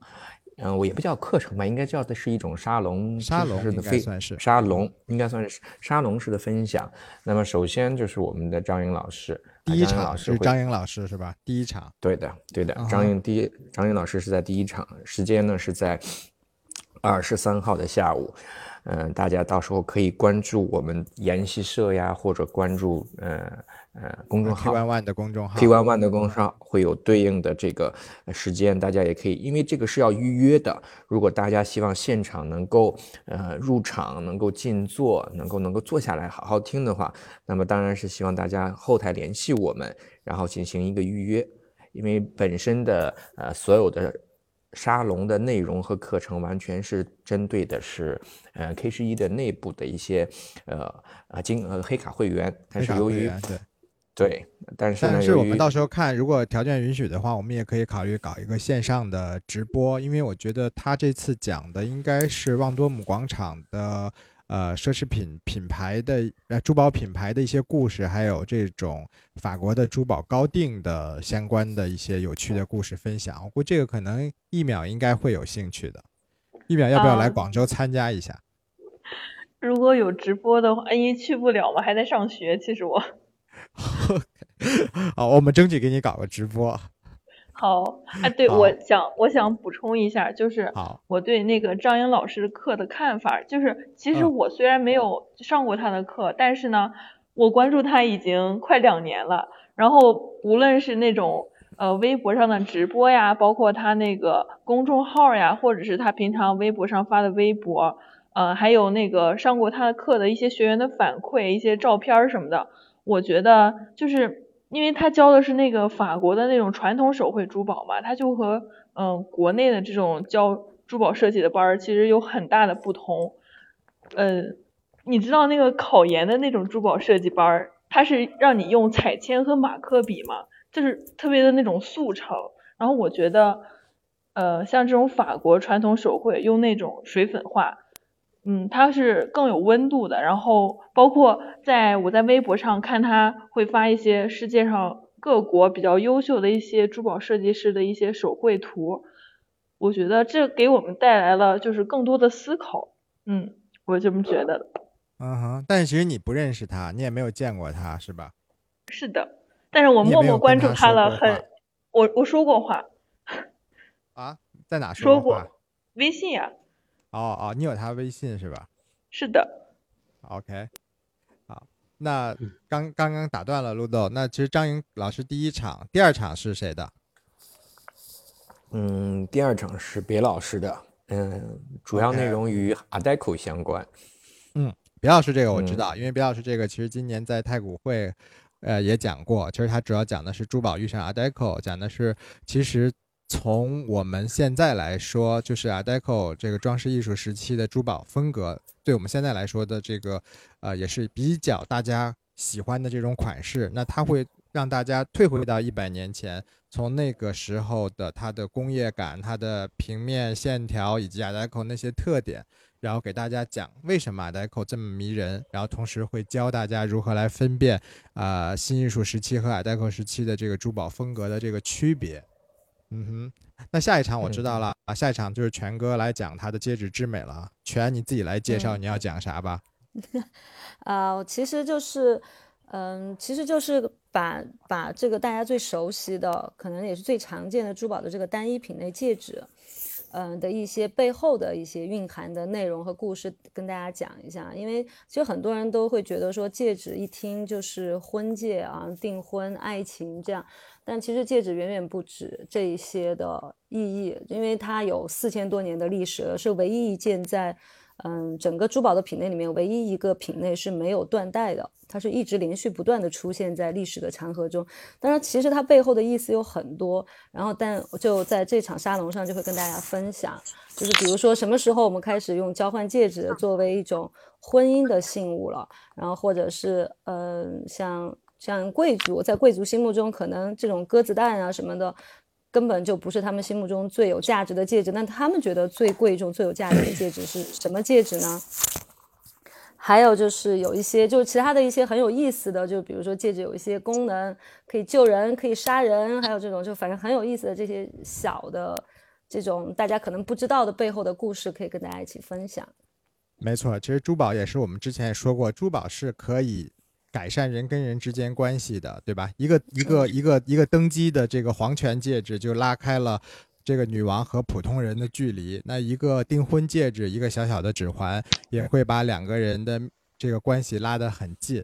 嗯，我也不叫课程吧，应该叫的是一种沙龙沙龙式的非该算是沙龙，应该算是沙龙式的分享。那么首先就是我们的张颖老师，啊第一场师是张颖老师是吧？第一场，对的，对的。张颖第一，张颖老师是在第一场，时间呢是在二十三号的下午。嗯、大家到时候可以关注我们研习社呀，或者关注呃呃公众号 One One 的公众号 P One One 的公众号会有对应的这个呃时间，大家也可以，因为这个是要预约的。如果大家希望现场能够呃入场，能够静坐，能够能够坐下来好好听的话，那么当然是希望大家后台联系我们，然后进行一个预约。因为本身的呃所有的沙龙的内容和课程完全是针对的是呃 K 十一的内部的一些呃啊金呃黑卡会员，但黑卡是由于会员对。对，但是，但是我们到时候看，如果条件允许的话，我们也可以考虑搞一个线上的直播，因为我觉得他这次讲的应该是旺多姆广场的呃奢侈品品牌的呃珠宝品牌的一些故事，还有这种法国的珠宝高定的相关的一些有趣的故事分享。我估计这个可能一秒应该会有兴趣的。一秒要不要来啊广州参加一下？*laughs* 如果有直播的话，因为去不了嘛，还在上学。其实我 *laughs* 好，我们争取给你搞个直播。好，哎，对，我想我想补充一下，就是，我对那个张英老师的课的看法，就是其实嗯。我虽然没有上过他的课，但是呢，我关注他已经快两年了。然后无论是那种呃微博上的直播呀，包括他那个公众号呀，或者是他平常微博上发的微博，呃，还有那个上过他的课的一些学员的反馈、一些照片什么的，我觉得就是因为他教的是那个法国的那种传统手绘珠宝嘛，他就和嗯、国内的这种教珠宝设计的班儿其实有很大的不同。嗯，你知道那个考研的那种珠宝设计班儿，它是让你用彩铅和马克笔嘛，就是特别的那种速成。然后我觉得，呃，像这种法国传统手绘用那种水粉画，嗯，它是更有温度的。然后包括在我在微博上看他会发一些世界上各国比较优秀的一些珠宝设计师的一些手绘图，我觉得这给我们带来了就是更多的思考。嗯，我这么觉得的。嗯哼，但其实你不认识他，你也没有见过他，是吧？是的，但是我默默关注他了很，我我说过话，啊，在哪说？过微信呀、哦哦，你有他微信是吧是的，？OK，好，那刚刚刚打断了陆豆，那其实张莹老师第一场、第二场是谁的？嗯，第二场是别老师的，嗯，主要内容与 Adeco 相关。嗯别老师这个我知嗯道，因为别老师这个其实今年在太古汇，呃也讲过。其实他主要讲的是珠宝遇上 Art Deco，讲的是其实从我们现在来说，就是 Art Deco 这个装饰艺术时期的珠宝风格，对我们现在来说的这个呃也是比较大家喜欢的这种款式。那它会让大家退回到一百年前，从那个时候的它的工业感、它的平面线条以及 Art Deco 那些特点。然后给大家讲为什么 Art Deco 这么迷人，然后同时会教大家如何来分辨啊、呃新艺术时期和 Art Deco 时期的这个珠宝风格的这个区别。嗯哼，那下一场我知道了啊，下一场就是全哥来讲他的戒指之美了啊。全你自己来介绍你要讲啥吧？*laughs* 啊、其实就是，嗯，其实就是把把这个大家最熟悉的，可能也是最常见的珠宝的这个单一品类戒指，嗯的一些背后的一些蕴含的内容和故事跟大家讲一下。因为其实很多人都会觉得说戒指一听就是婚戒啊、订婚、爱情这样，但其实戒指远远不止这一些的意义，因为它有四千多年的历史，是唯一一件在嗯整个珠宝的品类里面唯一一个品类是没有断代的，它是一直连续不断的出现在历史的长河中。当然，其实它背后的意思有很多，然后但就在这场沙龙上就会跟大家分享，就是比如说什么时候我们开始用交换戒指作为一种婚姻的信物了，然后或者是嗯、像像贵族在贵族心目中可能这种鸽子蛋啊什么的。根本就不是他们心目中最有价值的戒指，那他们觉得最贵重、最有价值的戒指是什么戒指呢？还有就是有一些，就是其他的一些很有意思的，就比如说戒指有一些功能，可以救人，可以杀人，还有这种就反正很有意思的这些小的这种大家可能不知道的背后的故事，可以跟大家一起分享。没错，其实珠宝也是我们之前也说过，珠宝是可以改善人跟人之间关系的，对吧？一个一个一个一个登基的这个皇权戒指就拉开了这个女王和普通人的距离，那一个订婚戒指，一个小小的指环，也会把两个人的这个关系拉得很近。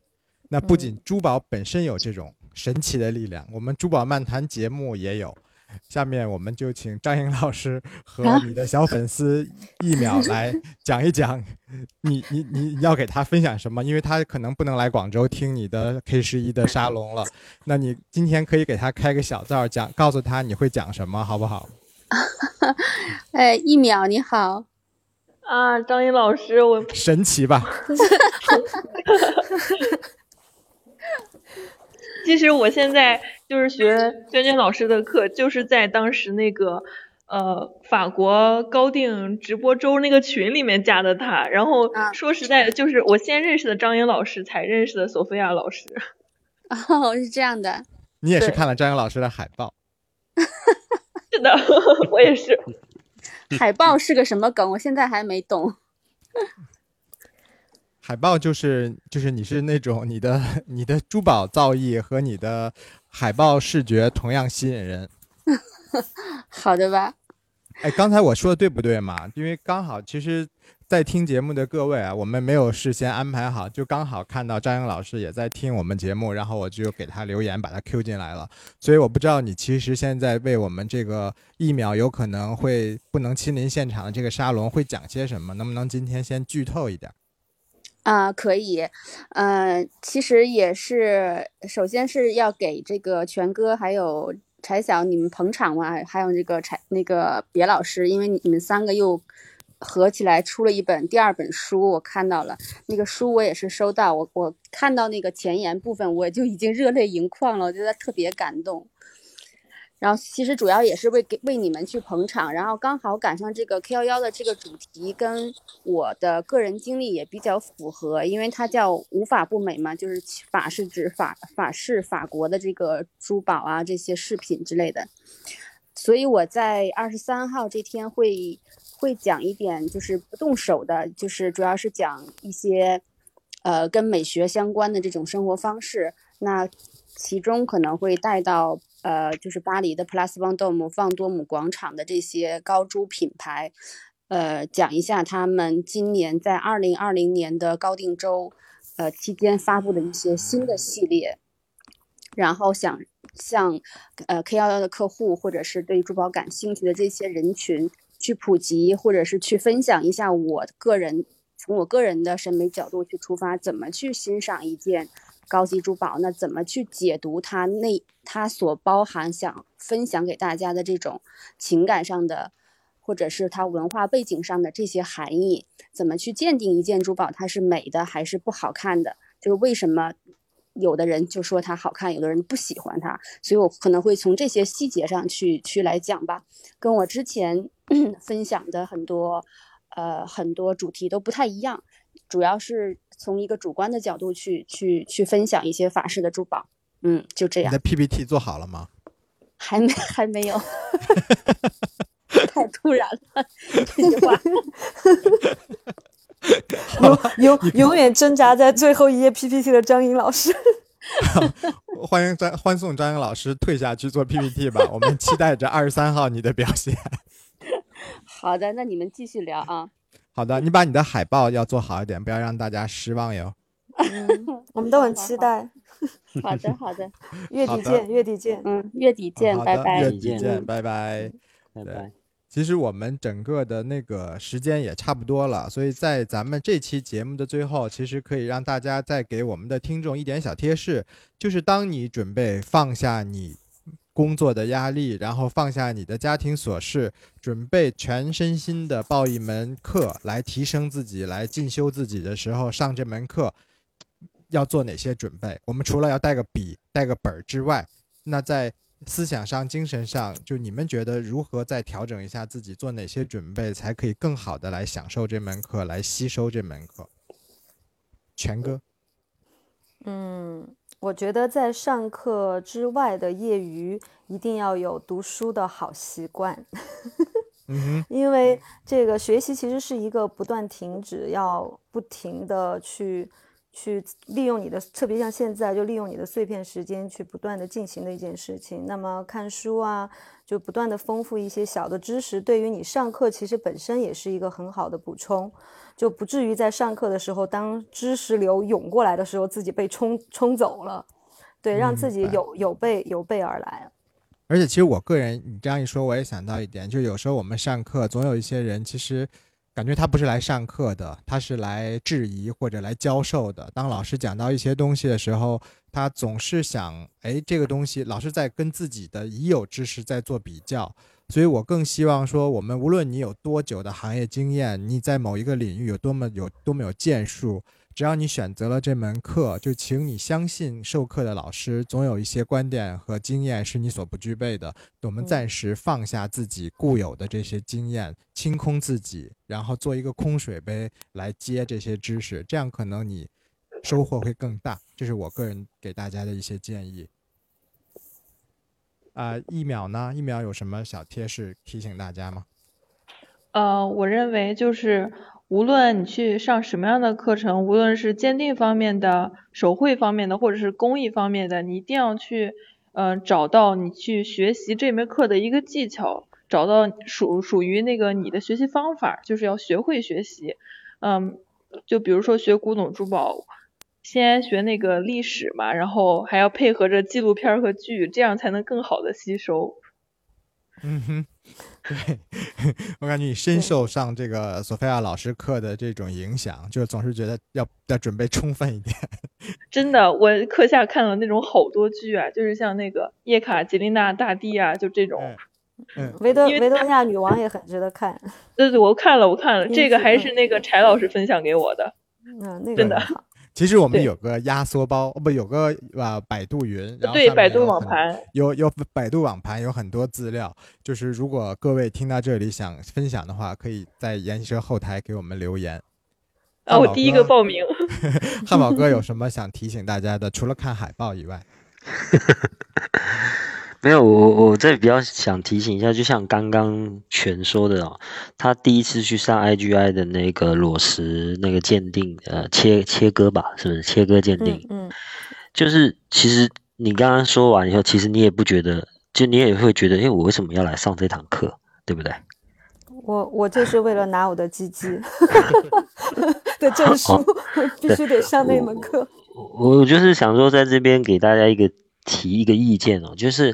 那不仅珠宝本身有这种神奇的力量，我们珠宝漫谈节目也有。下面我们就请张颖老师和你的小粉丝一秒 *laughs* 来讲一讲你你你要给他分享什么？因为他可能不能来广州听你的 K 十一的沙龙了，那你今天可以给他开个小灶，讲告诉他你会讲什么，好不好？*laughs* 哎，一秒你好，啊，张颖老师，我神奇吧？*laughs* 其实我现在就是学娟娟老师的课，就是在当时那个呃法国高定直播周那个群里面加的他。然后啊说实在的，就是我先认识的张颖老师，才认识的索菲亚老师。*laughs* 哦，是这样的，你也是看了张颖老师的海报，*laughs* 是的，*laughs* 我也是。海报是个什么梗？我现在还没懂。海报就是就是你是那种你的你的珠宝造诣和你的海报视觉同样吸引人。*laughs* 好的吧？哎，刚才我说的对不对嘛？因为刚好，其实，在听节目的各位啊，我们没有事先安排好，就刚好看到张颖老师也在听我们节目，然后我就给他留言，把他 Q 进来了。所以我不知道你其实现在为我们这个一秒有可能会不能亲临现场的这个沙龙会讲些什么？能不能今天先剧透一点？啊、可以，呃，其实也是，首先是要给这个全哥还有柴晓你们捧场嘛，还有这个柴那个别老师，因为你们三个又合起来出了一本第二本书，我看到了那个书，我也是收到，我我看到那个前言部分，我就已经热泪盈眶了，我觉得特别感动。然后其实主要也是为给为你们去捧场，然后刚好赶上这个 K 幺幺的这个主题跟我的个人经历也比较符合，因为它叫无法不美嘛，就是法是指法法式法国的这个珠宝啊这些饰品之类的，所以我在二十三号这天会会讲一点就是不动手的，就是主要是讲一些呃跟美学相关的这种生活方式，那其中可能会带到。呃，就是巴黎的 Place Vendôme 放多姆广场的这些高珠品牌，呃，讲一下他们今年在二零二零年的高定周，呃期间发布的一些新的系列，然后想向呃 K 幺幺的客户或者是对珠宝感兴趣的这些人群去普及，或者是去分享一下我个人从我个人的审美角度去出发，怎么去欣赏一件高级珠宝，那怎么去解读它内它所包含想分享给大家的这种情感上的。或者是它文化背景上的这些含义，怎么去鉴定一件珠宝它是美的还是不好看的？就是为什么有的人就说它好看，有的人不喜欢它？所以我可能会从这些细节上去去来讲吧，跟我之前 *clears throat* 分享的很多呃很多主题都不太一样，主要是从一个主观的角度去去去分享一些法式的珠宝。嗯，就这样。你的 PPT 做好了吗？还没，还没有。*laughs* 太突然了，这句话。永永永远挣扎在最后一页 PPT 的张颖老师，*laughs* 欢迎张欢送张颖老师退下去做 PPT 吧。我们期待着二十三号你的表现。*laughs* 好的，那你们继续聊啊。好的，你把你的海报要做好一点，不要让大家失望哟。嗯，*laughs* 我们都很期待。*laughs* 好的，好的，月底见，月底见。嗯，月底见，拜拜。月底见，拜拜。拜拜。其实我们整个的那个时间也差不多了，所以在咱们这期节目的最后，其实可以让大家再给我们的听众一点小贴士，就是当你准备放下你工作的压力，然后放下你的家庭琐事，准备全身心的报一门课来提升自己、来进修自己的时候，上这门课要做哪些准备？我们除了要带个笔、带个本儿之外，那在思想上、精神上，就你们觉得如何再调整一下自己，做哪些准备，才可以更好的来享受这门课，来吸收这门课？全哥，嗯，我觉得在上课之外的业余，一定要有读书的好习惯。*laughs* 嗯因为这个学习其实是一个不断停止，要不停的去。去利用你的，特别像现在，就利用你的碎片时间去不断的进行的一件事情。那么看书啊，就不断的丰富一些小的知识，对于你上课其实本身也是一个很好的补充，就不至于在上课的时候，当知识流涌过来的时候，自己被冲冲走了。对，让自己有有备有备而来。而且其实我个人，你这样一说，我也想到一点，就有时候我们上课，总有一些人其实。感觉他不是来上课的，他是来质疑或者来教授的。当老师讲到一些东西的时候，他总是想，哎，这个东西老师在跟自己的已有知识在做比较。所以我更希望说，我们无论你有多久的行业经验，你在某一个领域有多么有多么有建树。只要你选择了这门课，就请你相信授课的老师总有一些观点和经验是你所不具备的。我们暂时放下自己固有的这些经验，清空自己，然后做一个空水杯来接这些知识，这样可能你收获会更大。这是我个人给大家的一些建议。啊，一秒呢？一秒有什么小贴士提醒大家吗？呃，我认为就是。无论你去上什么样的课程，无论是鉴定方面的、手绘方面的，或者是工艺方面的，你一定要去，嗯，找到你去学习这门课的一个技巧，找到属属于那个你的学习方法，就是要学会学习。嗯，就比如说学古董珠宝，先学那个历史嘛，然后还要配合着纪录片和剧，这样才能更好的吸收。嗯哼。*laughs* 对，我感觉你深受上这个索菲亚老师课的这种影响，就是总是觉得要要准备充分一点。*laughs* 真的，我课下看了那种好多剧啊，就是像那个叶卡捷琳娜大帝啊，就这种。嗯，维多维多利亚女王也很值得看。对对，我看了，我看了，这个还是那个柴老师分享给我的。嗯，那个真的。其实我们有个压缩包，不有个啊百度云，然后对百度网盘有有百度网盘有很多资料，就是如果各位听到这里想分享的话，可以在研习社后台给我们留言。啊，我第一个报名。*laughs* 汉堡哥有 *laughs* 什么想提醒大家的？除了看海报以外。*laughs* 没有，我我这里比较想提醒一下，就像刚刚全说的哦，他第一次去上 IGI 的那个裸石那个鉴定，呃，切切割吧，是不是切割鉴定？嗯，就是其实你刚刚说完以后，其实你也不觉得，就你也会觉得，哎，我为什么要来上这堂课，对不对？我我就是为了拿我的鸡鸡 *laughs* 的证书，必须得上那门课。我我就是想说，在这边给大家一个提一个意见哦，就是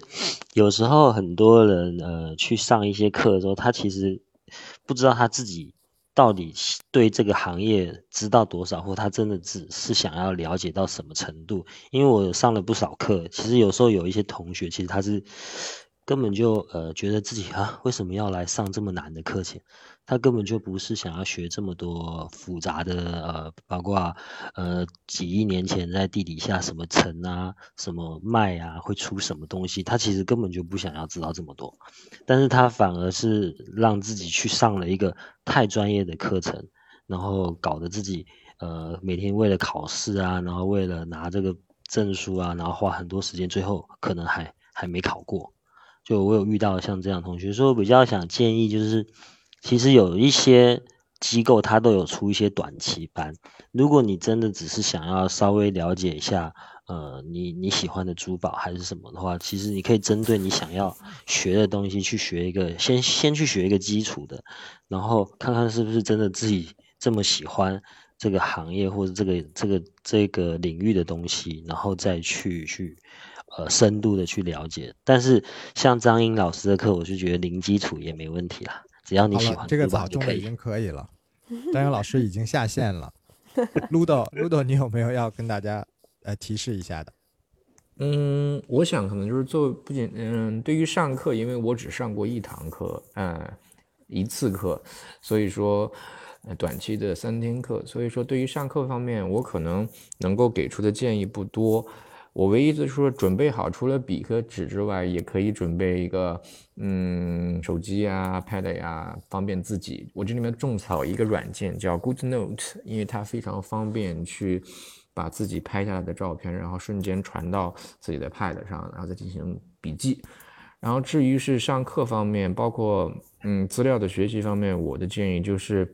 有时候很多人呃去上一些课的时候，他其实不知道他自己到底对这个行业知道多少，或他真的只是想要了解到什么程度。因为我上了不少课，其实有时候有一些同学，其实他是。根本就呃觉得自己啊为什么要来上这么难的课程？他根本就不是想要学这么多复杂的呃，包括呃几亿年前在地底下什么尘啊、什么脉啊会出什么东西，他其实根本就不想要知道这么多，但是他反而是让自己去上了一个太专业的课程，然后搞得自己呃每天为了考试啊，然后为了拿这个证书啊，然后花很多时间，最后可能还还没考过。就我有遇到像这样同学，所以我比较想建议，就是其实有一些机构它都有出一些短期班。如果你真的只是想要稍微了解一下，呃，你你喜欢的珠宝还是什么的话，其实你可以针对你想要学的东西去学一个，先先去学一个基础的，然后看看是不是真的自己这么喜欢这个行业或者这个这个这个领域的东西，然后再去去。呃，深度的去了解，但是像张英老师的课，我就觉得零基础也没问题啦，只要你喜欢，这个早中的已经 *laughs* 可以了。丹阳老师已经下线了。*laughs* Ludo，Ludo，你有没有要跟大家呃提示一下的？嗯，我想可能就是做不仅嗯，对于上课，因为我只上过一堂课，嗯，一次课，所以说短期的三天课，所以说对于上课方面，我可能能够给出的建议不多。我唯一就是说，准备好除了笔和纸之外，也可以准备一个，嗯，手机呀、pad 呀，方便自己。我这里面种草一个软件叫 Good Note，因为它非常方便去把自己拍下来的照片，然后瞬间传到自己的 pad 上，然后再进行笔记。然后至于是上课方面，包括嗯资料的学习方面，我的建议就是，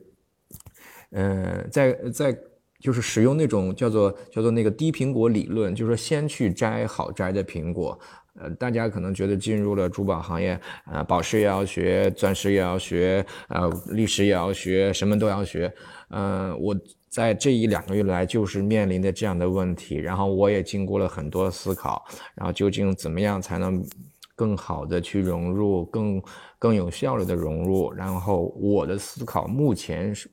嗯，在在。就是使用那种叫做叫做那个低苹果理论，就是说先去摘好摘的苹果。呃，大家可能觉得进入了珠宝行业，呃，宝石也要学，钻石也要学，呃，历史也要学，什么都要学。嗯，我在这一两个月来就是面临的这样的问题，然后我也经过了很多思考，然后究竟怎么样才能更好的去融入，更更有效率的融入？然后我的思考目前是。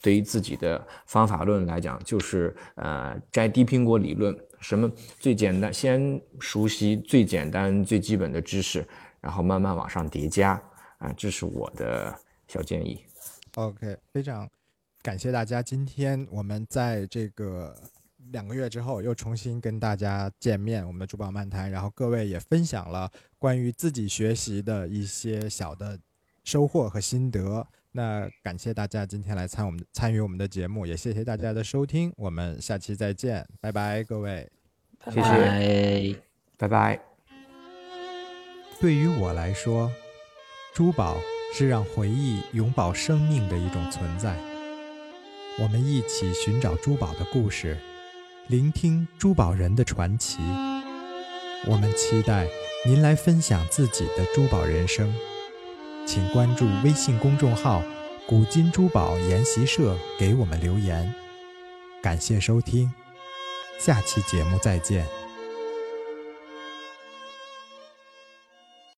对于自己的方法论来讲，就是呃摘低苹果理论，什么最简单，先熟悉最简单最基本的知识，然后慢慢往上叠加啊，这是我的小建议。OK，非常感谢大家，今天我们在这个两个月之后又重新跟大家见面，我们的珠宝漫谈，然后各位也分享了关于自己学习的一些小的收获和心得。那感谢大家今天来参我们参与我们的节目，也谢谢大家的收听，我们下期再见，拜拜，各位，谢谢，拜拜。对于我来说，珠宝是让回忆永葆生命的一种存在。我们一起寻找珠宝的故事，聆听珠宝人的传奇。我们期待您来分享自己的珠宝人生。请关注微信公众号“古今珠宝研习社”，给我们留言。感谢收听，下期节目再见。